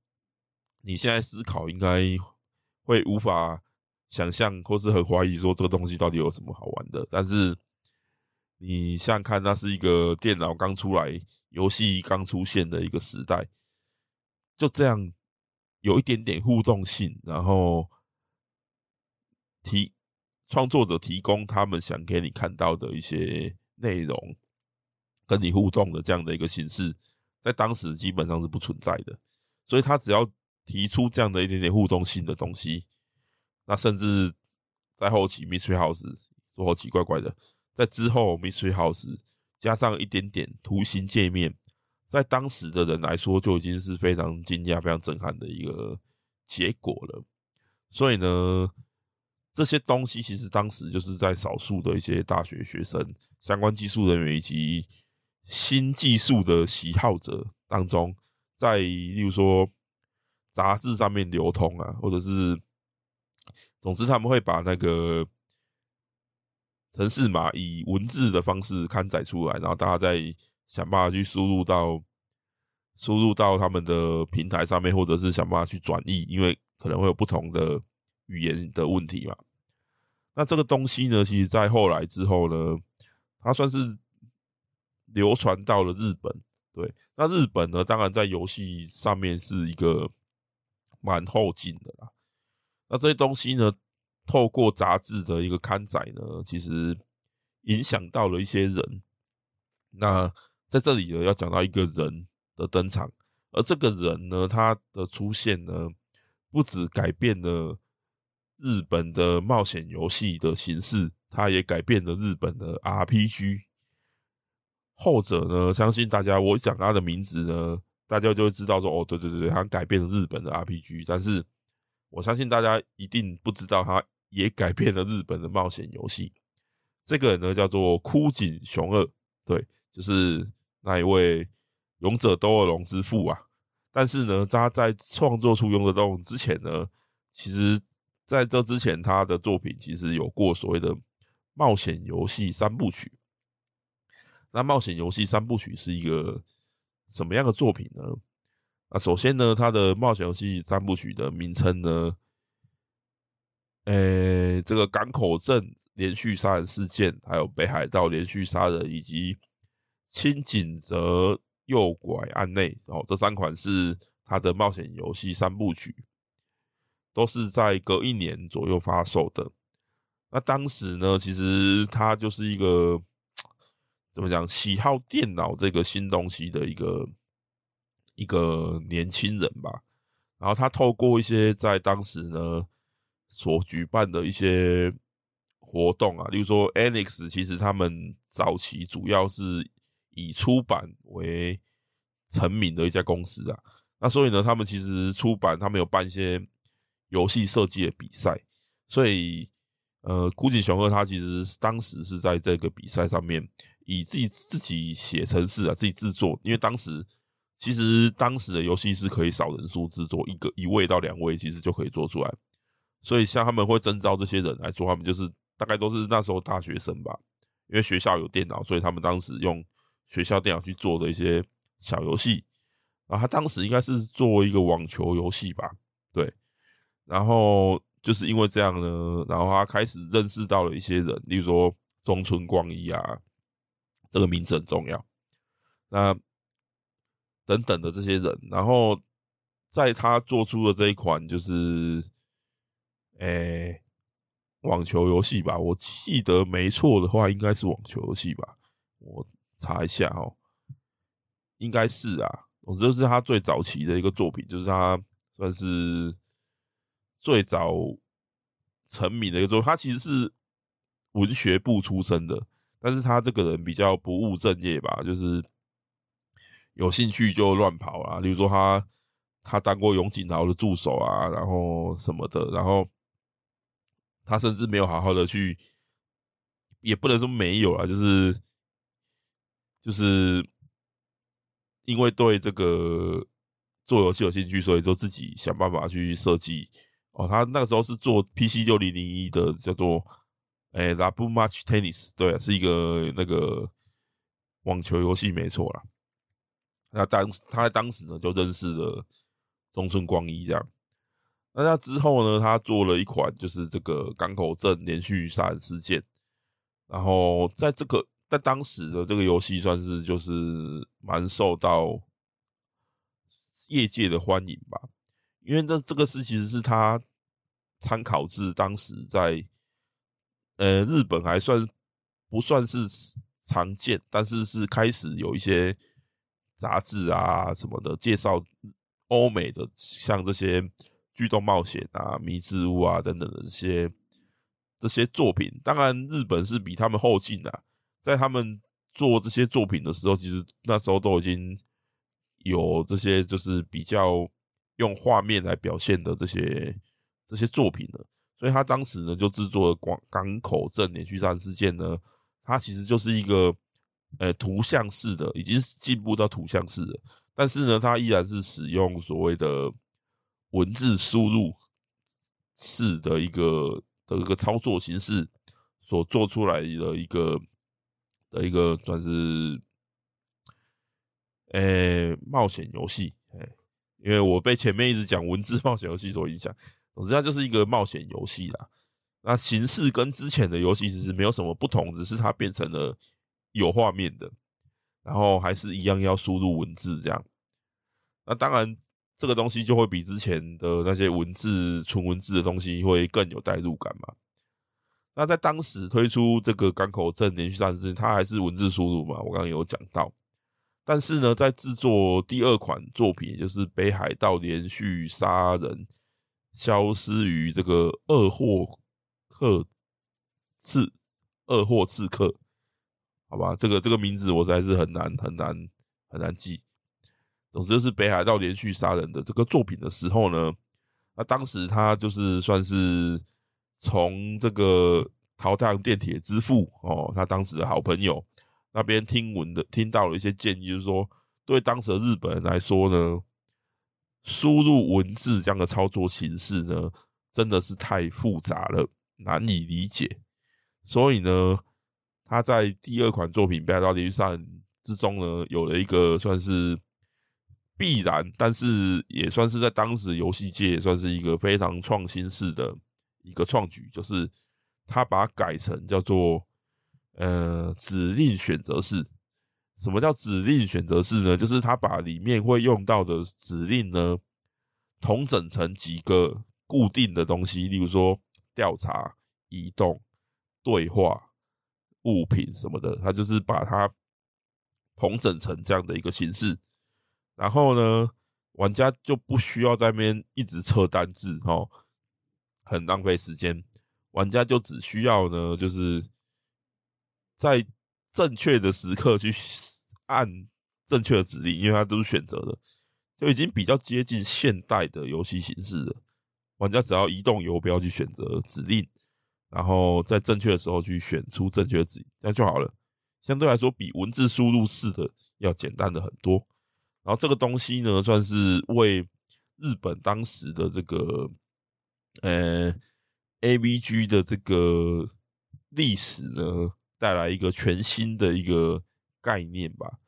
你现在思考应该会无法想象，或是很怀疑说这个东西到底有什么好玩的。但是你想想看，那是一个电脑刚出来、游戏刚出现的一个时代。就这样，有一点点互动性，然后提创作者提供他们想给你看到的一些内容，跟你互动的这样的一个形式，在当时基本上是不存在的。所以他只要提出这样的一点点互动性的东西，那甚至在后期 Mystery House 说好奇怪怪的，在之后 Mystery House 加上一点点图形界面。在当时的人来说，就已经是非常惊讶、非常震撼的一个结果了。所以呢，这些东西其实当时就是在少数的一些大学学生、相关技术人员以及新技术的喜好者当中，在例如说杂志上面流通啊，或者是总之他们会把那个城市码以文字的方式刊载出来，然后大家再。想办法去输入到输入到他们的平台上面，或者是想办法去转译，因为可能会有不同的语言的问题嘛。那这个东西呢，其实在后来之后呢，它算是流传到了日本。对，那日本呢，当然在游戏上面是一个蛮后进的啦。那这些东西呢，透过杂志的一个刊载呢，其实影响到了一些人。那在这里呢，要讲到一个人的登场，而这个人呢，他的出现呢，不止改变了日本的冒险游戏的形式，他也改变了日本的 RPG。后者呢，相信大家，我讲他的名字呢，大家就会知道说，哦，对对对，他改变了日本的 RPG。但是，我相信大家一定不知道，他也改变了日本的冒险游戏。这个人呢，叫做枯井雄二，对，就是。那一位勇者斗恶龙之父啊，但是呢，他在创作出勇者斗恶龙之前呢，其实在这之前，他的作品其实有过所谓的冒险游戏三部曲。那冒险游戏三部曲是一个什么样的作品呢？那首先呢，它的冒险游戏三部曲的名称呢，呃，这个港口镇连续杀人事件，还有北海道连续杀人以及轻井泽诱拐案内，哦，这三款是他的冒险游戏三部曲，都是在隔一年左右发售的。那当时呢，其实它就是一个 怎么讲，喜好电脑这个新东西的一个一个年轻人吧。然后他透过一些在当时呢所举办的一些活动啊，例如说 Enix，其实他们早期主要是以出版为成名的一家公司啊。那所以呢，他们其实出版，他们有办一些游戏设计的比赛。所以，呃，古井雄二他其实当时是在这个比赛上面以自己自己写程式啊，自己制作，因为当时。其实当时的游戏是可以少人数制作，一个一位到两位其实就可以做出来。所以像他们会征召这些人来做，他们就是大概都是那时候大学生吧，因为学校有电脑，所以他们当时用学校电脑去做的一些小游戏。然后他当时应该是做一个网球游戏吧，对。然后就是因为这样呢，然后他开始认识到了一些人，例如说中村光一啊，这个名字很重要。那。等等的这些人，然后在他做出的这一款就是，诶、网球游戏吧，我记得没错的话，应该是网球游戏吧，我查一下哦，应该是啊，我这是他最早期的一个作品，就是他算是最早成名的一个作品。他其实是文学部出身的，但是他这个人比较不务正业吧，就是。有兴趣就乱跑啊，例如说他他当过永井豪的助手啊，然后什么的，然后他甚至没有好好的去，也不能说没有啊，就是就是因为对这个做游戏有兴趣，所以就自己想办法去设计。哦，他那个时候是做 PC 六零零一的，叫做诶 Love Match Tennis，对，是一个那个网球游戏，没错啦。那当他在当时呢，就认识了中村光一这样。那他之后呢，他做了一款就是这个港口镇连续杀人事件。然后在这个在当时的这个游戏算是就是蛮受到业界的欢迎吧，因为这这个事其实是他参考自当时在呃日本还算不算是常见，但是是开始有一些。杂志啊什么的介绍欧美的像这些剧动冒险啊、迷之屋啊等等的这些这些作品，当然日本是比他们后进的，在他们做这些作品的时候，其实那时候都已经有这些就是比较用画面来表现的这些这些作品了。所以他当时呢就制作了广港口镇连续杀人事件呢，它其实就是一个。呃，图像式的已经进步到图像式的，但是呢，它依然是使用所谓的文字输入式的一个的一个操作形式所做出来的一个的一个算是呃冒险游戏，哎，因为我被前面一直讲文字冒险游戏所影响，总之它就是一个冒险游戏啦。那形式跟之前的游戏其实没有什么不同，只是它变成了。有画面的，然后还是一样要输入文字这样。那当然，这个东西就会比之前的那些文字纯文字的东西会更有代入感嘛。那在当时推出这个港口镇连续杀人事件，它还是文字输入嘛，我刚刚有讲到。但是呢，在制作第二款作品，也就是北海道连续杀人消失于这个二货客刺二货刺客。好吧，这个这个名字我实在是很难很难很难记。总之就是北海道连续杀人的这个作品的时候呢，那当时他就是算是从这个桃太郎电铁之父哦，他当时的好朋友那边听闻的，听到了一些建议，就是说对当时的日本人来说呢，输入文字这样的操作形式呢，真的是太复杂了，难以理解，所以呢。他在第二款作品《北海道连续杀人》之中呢，有了一个算是必然，但是也算是在当时游戏界算是一个非常创新式的一个创举，就是他把它改成叫做呃指令选择式。什么叫指令选择式呢？就是他把里面会用到的指令呢，统整成几个固定的东西，例如说调查、移动、对话、物品什么的，他就是把它统整成这样的一个形式。然后呢，玩家就不需要在那边一直测单字，哦，很浪费时间。玩家就只需要呢，就是在正确的时刻去按正确的指令，因为它都是选择的，就已经比较接近现代的游戏形式了。玩家只要移动游标去选择指令，然后在正确的时候去选出正确的指令，这样就好了。相对来说，比文字输入式的要简单的很多。然后这个东西呢，算是为日本当时的这个呃。AVG 的这个历史呢，带来一个全新的一个概念吧。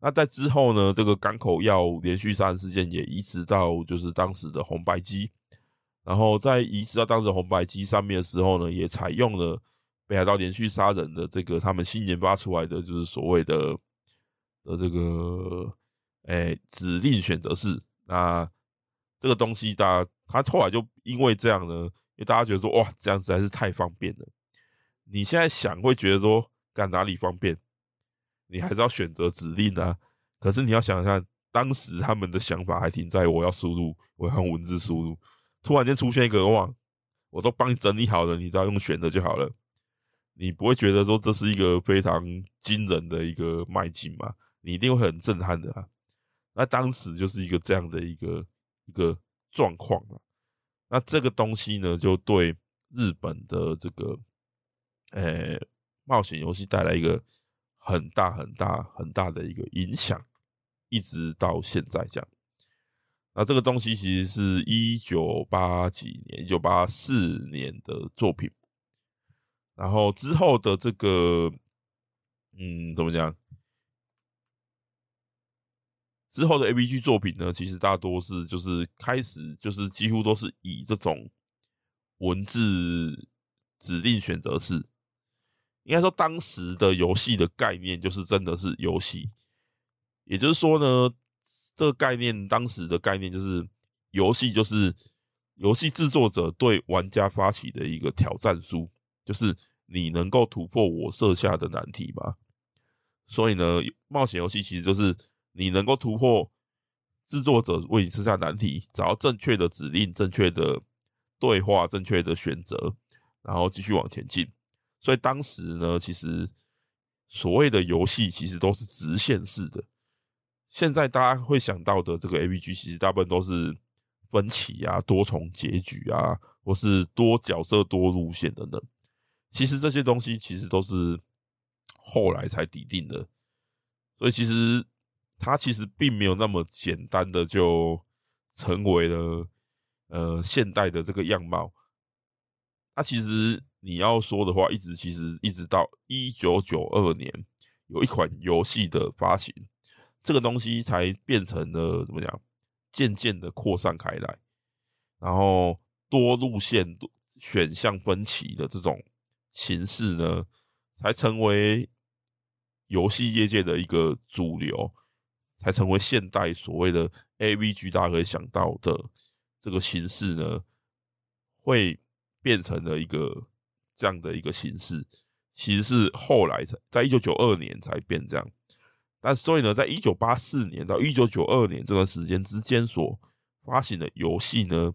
那在之后呢，这个港口要连续杀人事件也移植到就是当时的红白机，然后在移植到当时红白机上面的时候呢，也采用了北海道连续杀人的这个他们新研发出来的就是所谓的的这个诶、指令选择式。那这个东西大家他后来就因为这样呢。因为大家觉得说哇，这样子还是太方便了。你现在想会觉得说，干哪里方便？你还是要选择指令啊。可是你要想想，当时他们的想法还停在我要输入，我要用文字输入。突然间出现一个哇，我都帮你整理好了，你只要用选的就好了。你不会觉得说这是一个非常惊人的一个迈进吗？你一定会很震撼的啊。那当时就是一个这样的一个一个状况啊。那这个东西呢，就对日本的这个，呃，冒险游戏带来一个很大很大很大的一个影响，一直到现在这样。那这个东西其实是一九八几年，一九八四年的作品。然后之后的这个，嗯，怎么讲？之后的 A B G 作品呢，其实大多是就是开始就是几乎都是以这种文字指令选择式，应该说当时的游戏的概念就是真的是游戏，也就是说呢，这个概念当时的概念就是游戏就是游戏制作者对玩家发起的一个挑战书，就是你能够突破我设下的难题吗？所以呢，冒险游戏其实就是。你能够突破制作者为你设下难题，找到正确的指令、正确的对话、正确的选择，然后继续往前进。所以当时呢，其实所谓的游戏其实都是直线式的。现在大家会想到的这个 AVG，其实大部分都是分歧啊、多重结局啊，或是多角色、多路线等等。其实这些东西其实都是后来才拟定的。所以其实。它其实并没有那么简单的就成为了呃现代的这个样貌。它其实你要说的话，一直其实一直到一九九二年有一款游戏的发行，这个东西才变成了怎么讲，渐渐的扩散开来，然后多路线选项分歧的这种形式呢，才成为游戏业界的一个主流。才成为现代所谓的 AVG，大家可以想到的这个形式呢，会变成了一个这样的一个形式。其实是后来才在一九九二年才变这样，但所以呢，在一九八四年到一九九二年这段时间之间所发行的游戏呢，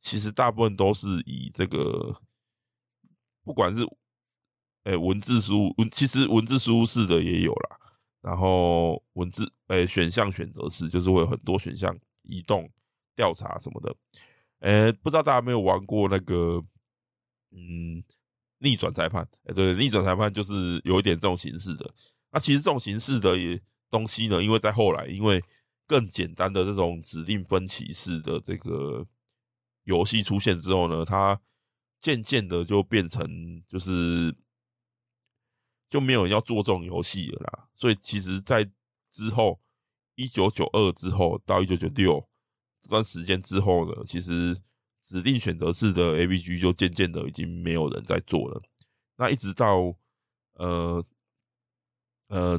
其实大部分都是以这个，不管是诶、欸、文字输入文，其实文字输入式的也有啦。然后文字诶、欸，选项选择式就是会有很多选项，移动、调查什么的。诶、不知道大家有没有玩过那个，嗯，逆转裁判？诶、对，逆转裁判就是有一点这种形式的。那其实这种形式的也东西呢，因为在后来，因为更简单的这种指令分歧式的这个游戏出现之后呢，它渐渐的就变成就是。就没有人要做这种游戏了啦，所以其实，在之后一九九二之后到一九九六这段时间之后呢，其实指定选择式的 AVG 就渐渐的已经没有人在做了。那一直到呃呃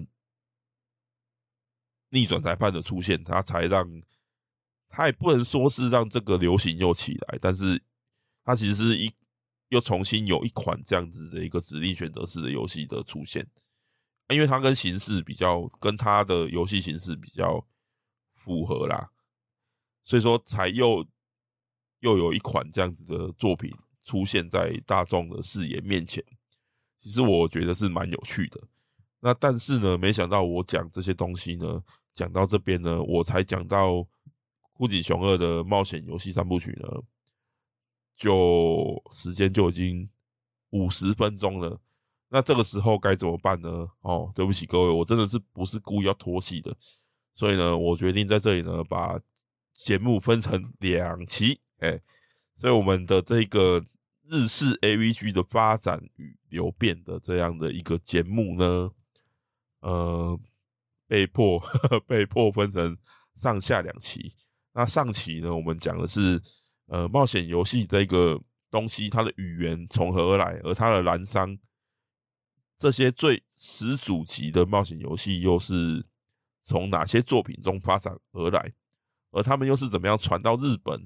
逆转裁判的出现，他才让他也不能说是让这个流行又起来，但是他其实是一又重新有一款这样子的一个指令选择式的游戏的出现，因为它跟形式比较，跟它的游戏形式比较符合啦，所以说才又。又有一款这样子的作品出现在大众的视野面前，其实我觉得是蛮有趣的。那但是呢，没想到我讲这些东西呢，讲到这边呢，我才讲到富锦雄二的冒险游戏三部曲呢，就时间就已经五十分钟了。那这个时候该怎么办呢？哦，对不起各位，我真的是不是故意要拖戏的，所以呢，我决定在这里呢，把节目分成两期。哎、所以我们的这个日式 AVG 的发展与流变的这样的一个节目呢，呃，被迫被迫分成上下两期。那上期呢，我们讲的是呃冒险游戏这个东西，它的语言从何而来，而它的滥觴这些最始祖级的冒险游戏又是从哪些作品中发展而来，而他们又是怎么样传到日本？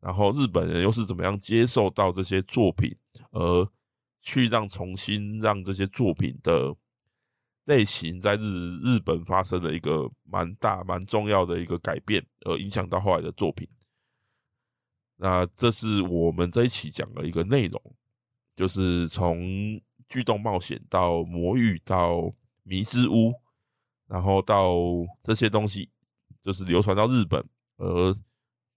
然后日本人又是怎么样接受到这些作品，而去让重新让这些作品的类型在日日本发生了一个蛮大蛮重要的一个改变，而影响到后来的作品。那这是我们这一期讲的一个内容，就是从巨动冒险到魔域到迷之屋，然后到这些东西就是流传到日本，而。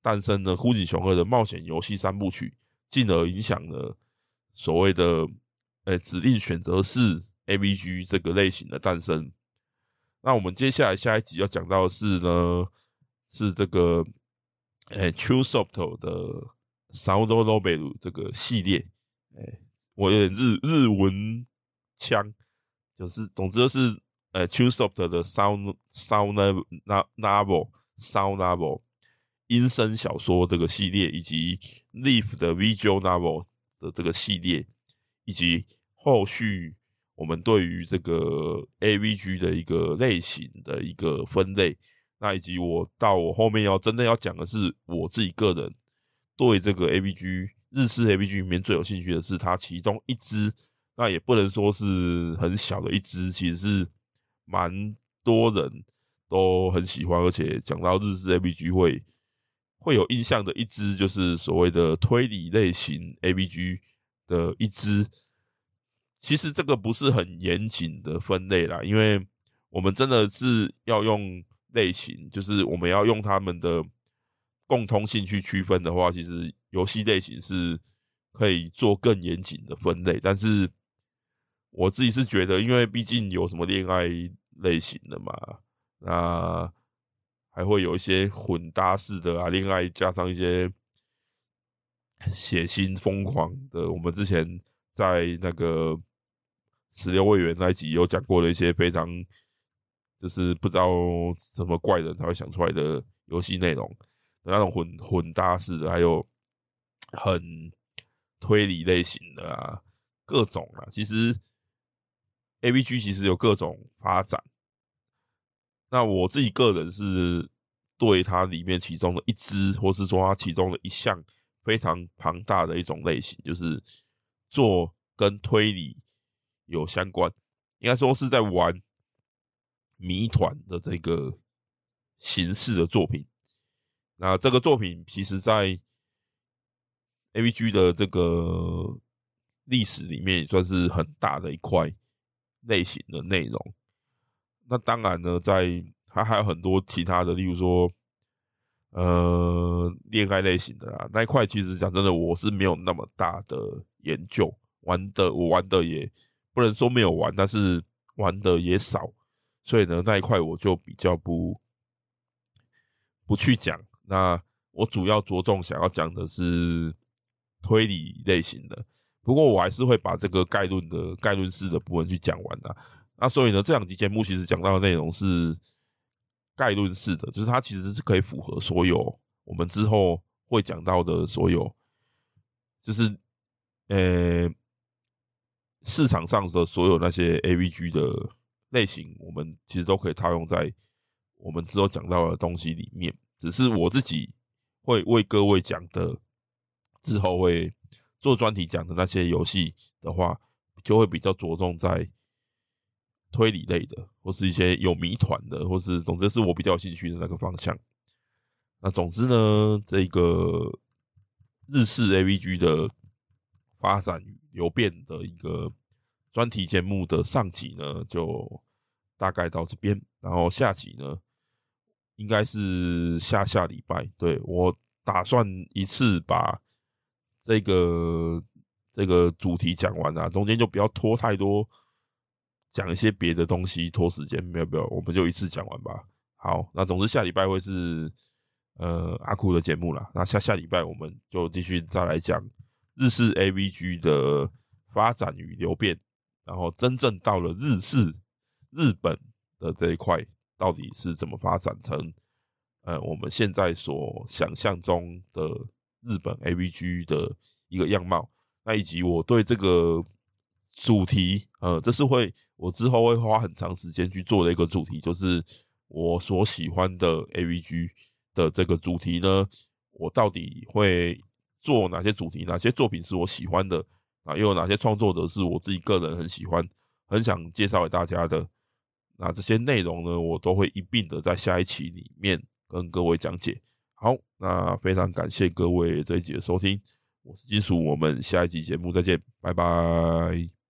诞生了富锦雄二的冒险游戏三部曲，进而影响了所谓的“诶指令选择式 AVG” 这个类型的诞生。那我们接下来下一集要讲到的是呢，是这个诶 Chunsoft 的 Sound Novel 这个系列。诶，我有点日日文腔，就是总之是诶 Chunsoft 的 Sound Sound Novel Sound Novel。音声小说这个系列，以及 Leaf 的 Visual Novel 的这个系列，以及后续我们对于这个 AVG 的一个类型的一个分类，那以及我到我后面要真的要讲的是我自己个人对这个 AVG 日式 AVG 里面最有兴趣的是它其中一支，那也不能说是很小的一支，其实是蛮多人都很喜欢，而且讲到日式 AVG 会。会有印象的一支，就是所谓的推理类型 AVG 的一支。其实这个不是很严谨的分类啦，因为我们真的是要用类型，就是我们要用他们的共通性去区分的话，其实游戏类型是可以做更严谨的分类。但是我自己是觉得，因为毕竟有什么恋爱类型的嘛，那。还会有一些混搭式的啊，恋爱加上一些血腥疯狂的。我们之前在那个十六位元那一集有讲过的一些非常，就是不知道什么怪人才会想出来的游戏内容，那种混混搭式的，还有很推理类型的啊，各种啊。其实 A B G 其实有各种发展。那我自己个人是对它里面其中的一支，或是说它其中的一项非常庞大的一种类型，就是做跟推理有相关，应该说是在玩谜团的这个形式的作品。那这个作品其实，在 AVG 的这个历史里面，也算是很大的一块类型的内容。那当然呢，在它还有很多其他的，例如说，呃，恋爱类型的啦，那一块其实讲真的，我是没有那么大的研究，玩的我玩的也不能说没有玩，但是玩的也少，所以呢，那一块我就比较不不去讲。那我主要着重想要讲的是推理类型的，不过我还是会把这个概论的概论式的部分去讲完的。那所以呢，这两集节目其实讲到的内容是概论式的，就是它其实是可以符合所有我们之后会讲到的所有就是呃市场上的所有那些 AVG 的类型，我们其实都可以套用在我们之后讲到的东西里面。只是我自己会为各位讲的，之后会做专题讲的那些游戏的话，就会比较着重在推理类的，或是一些有谜团的，或是总之是我比较有兴趣的那个方向。那总之呢，这个日式 AVG 的发展与流变的一个专题节目的上集呢，就大概到这边，然后下集呢。应该是下下礼拜，对，我打算一次把这个这个主题讲完啊，中间就不要拖太多，讲一些别的东西拖时间，没有没有，我们就一次讲完吧。好，那总之下礼拜会是呃阿酷的节目啦。那下下礼拜我们就继续再来讲日式 AVG 的发展与流变，然后真正到了日式日本的这一块。到底是怎么发展成呃我们现在所想象中的日本 AVG 的一个样貌？那以及我对这个主题，呃，这是会我之后会花很长时间去做的一个主题，就是我所喜欢的 AVG 的这个主题呢，我到底会做哪些主题？哪些作品是我喜欢的啊？又有哪些创作者是我自己个人很喜欢、很想介绍给大家的？那这些内容呢，我都会一并的在下一期里面跟各位讲解。好，那非常感谢各位这一集的收听，我是金属，我们下一集节目再见，拜拜。